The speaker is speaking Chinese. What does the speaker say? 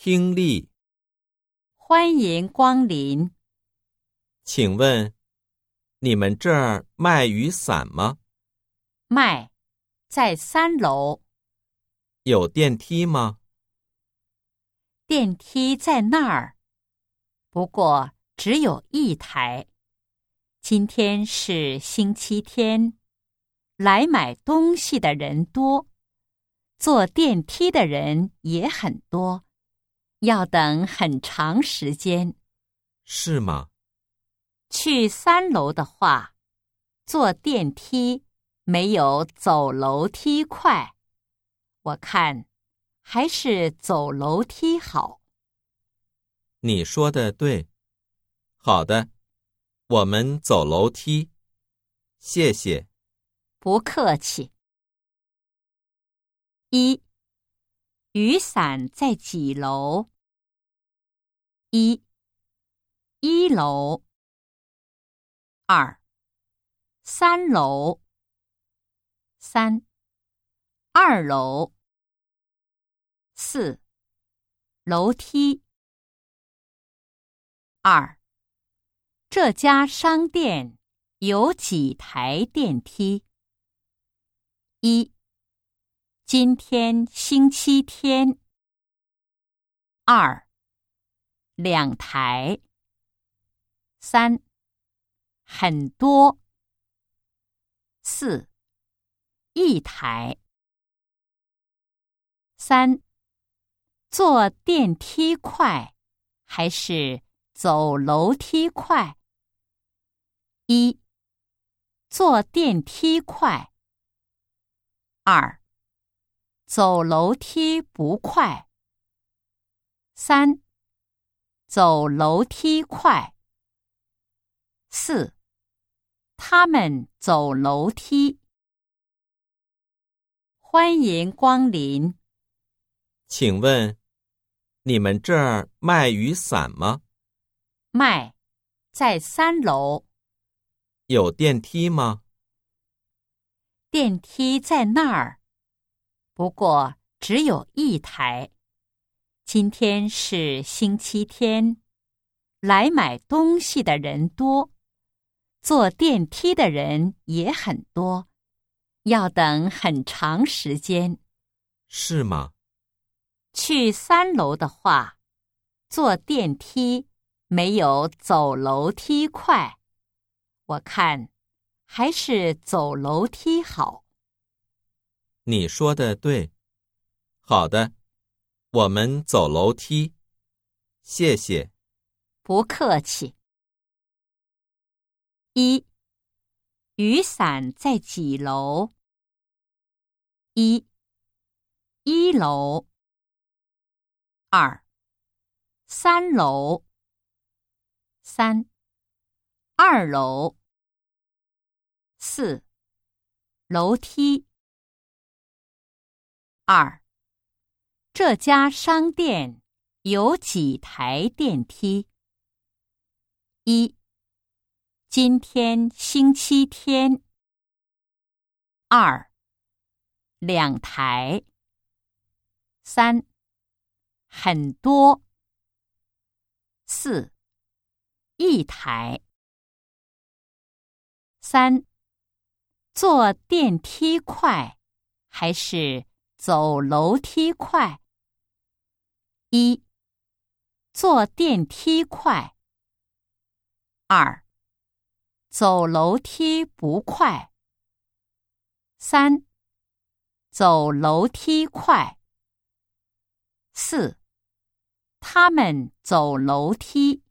听力，欢迎光临。请问你们这儿卖雨伞吗？卖，在三楼，有电梯吗？电梯在那儿，不过只有一台。今天是星期天，来买东西的人多，坐电梯的人也很多，要等很长时间。是吗？去三楼的话，坐电梯没有走楼梯快。我看还是走楼梯好。你说的对。好的，我们走楼梯。谢谢。不客气。一，雨伞在几楼？一，一楼。二，三楼。三，二楼。四，楼梯。二，这家商店有几台电梯？一，今天星期天。二，两台。三。很多。四，一台。三，坐电梯快还是走楼梯快？一，坐电梯快。二，走楼梯不快。三，走楼梯快。四。他们走楼梯。欢迎光临。请问，你们这儿卖雨伞吗？卖，在三楼。有电梯吗？电梯在那儿，不过只有一台。今天是星期天，来买东西的人多。坐电梯的人也很多，要等很长时间。是吗？去三楼的话，坐电梯没有走楼梯快。我看还是走楼梯好。你说的对。好的，我们走楼梯。谢谢。不客气。一，雨伞在几楼？一，一楼。二，三楼。三，二楼。四，楼梯。二，这家商店有几台电梯？一。今天星期天。二，两台。三，很多。四，一台。三，坐电梯快还是走楼梯快？一，坐电梯快。二。走楼梯不快。三，走楼梯快。四，他们走楼梯。